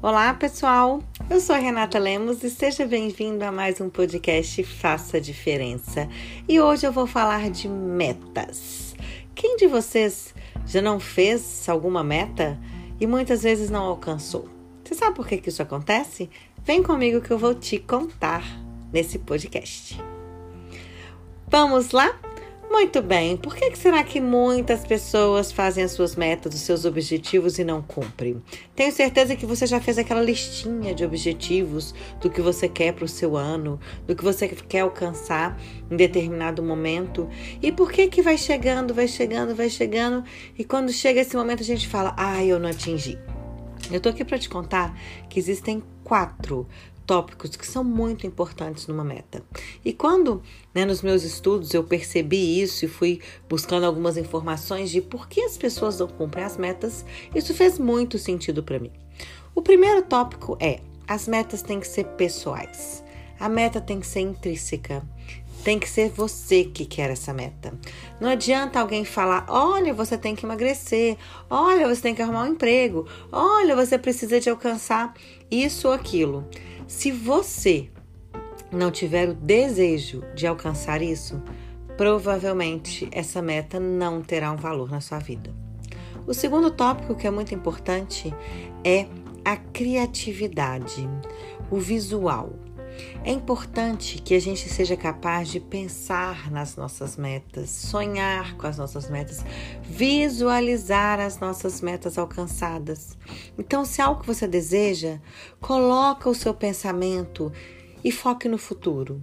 Olá, pessoal. Eu sou Renata Lemos e seja bem-vindo a mais um podcast Faça Diferença. E hoje eu vou falar de metas. Quem de vocês já não fez alguma meta e muitas vezes não alcançou? Você sabe por que, que isso acontece? Vem comigo que eu vou te contar nesse podcast. Vamos lá? Muito bem, por que será que muitas pessoas fazem as suas metas, os seus objetivos e não cumprem? Tenho certeza que você já fez aquela listinha de objetivos do que você quer para o seu ano, do que você quer alcançar em determinado momento. E por que que vai chegando, vai chegando, vai chegando e quando chega esse momento a gente fala: "Ah, eu não atingi". Eu tô aqui para te contar que existem quatro tópicos que são muito importantes numa meta. E quando, né, nos meus estudos, eu percebi isso e fui buscando algumas informações de por que as pessoas não cumprem as metas, isso fez muito sentido para mim. O primeiro tópico é: as metas têm que ser pessoais. A meta tem que ser intrínseca. Tem que ser você que quer essa meta. Não adianta alguém falar: olha, você tem que emagrecer, olha, você tem que arrumar um emprego, olha, você precisa de alcançar isso ou aquilo. Se você não tiver o desejo de alcançar isso, provavelmente essa meta não terá um valor na sua vida. O segundo tópico que é muito importante é a criatividade, o visual. É importante que a gente seja capaz de pensar nas nossas metas, sonhar com as nossas metas, visualizar as nossas metas alcançadas. Então, se é algo que você deseja, coloca o seu pensamento e foque no futuro.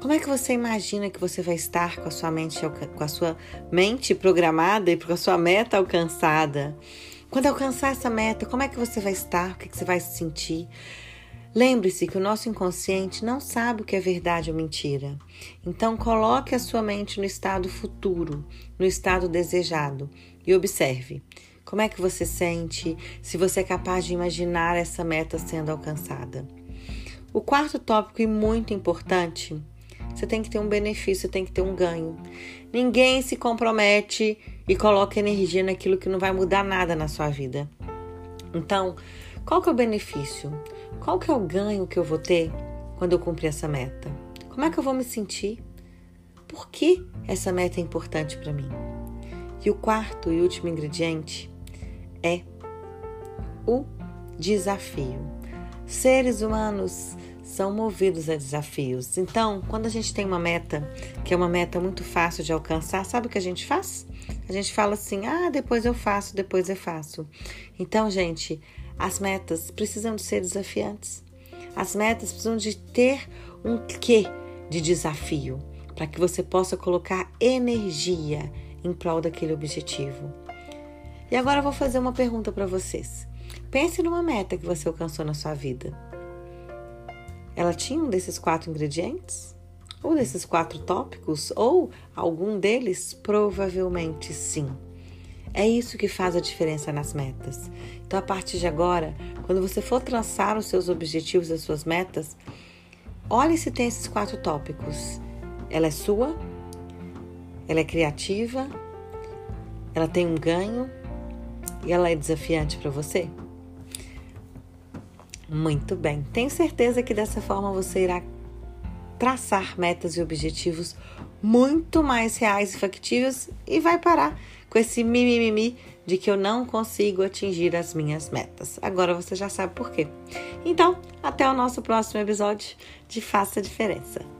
Como é que você imagina que você vai estar com a sua mente, com a sua mente programada e com a sua meta alcançada? Quando alcançar essa meta, como é que você vai estar? O que você vai sentir? Lembre-se que o nosso inconsciente não sabe o que é verdade ou mentira. Então, coloque a sua mente no estado futuro, no estado desejado e observe como é que você sente, se você é capaz de imaginar essa meta sendo alcançada. O quarto tópico e muito importante, você tem que ter um benefício, você tem que ter um ganho. Ninguém se compromete e coloca energia naquilo que não vai mudar nada na sua vida. Então, qual que é o benefício? Qual que é o ganho que eu vou ter quando eu cumprir essa meta? Como é que eu vou me sentir? Por que essa meta é importante para mim? E o quarto e último ingrediente é o desafio. Seres humanos são movidos a desafios. Então, quando a gente tem uma meta, que é uma meta muito fácil de alcançar, sabe o que a gente faz? A gente fala assim: ah, depois eu faço, depois eu faço. Então, gente, as metas precisam de ser desafiantes. As metas precisam de ter um quê de desafio para que você possa colocar energia em prol daquele objetivo. E agora eu vou fazer uma pergunta para vocês. Pense numa meta que você alcançou na sua vida. Ela tinha um desses quatro ingredientes? Ou desses quatro tópicos? Ou algum deles? Provavelmente sim. É isso que faz a diferença nas metas. Então, a partir de agora, quando você for traçar os seus objetivos, as suas metas, olhe se tem esses quatro tópicos. Ela é sua, ela é criativa, ela tem um ganho e ela é desafiante para você? Muito bem. Tenho certeza que dessa forma você irá traçar metas e objetivos muito mais reais e factíveis e vai parar com esse mimimi de que eu não consigo atingir as minhas metas. Agora você já sabe por quê. Então, até o nosso próximo episódio de Faça a Diferença.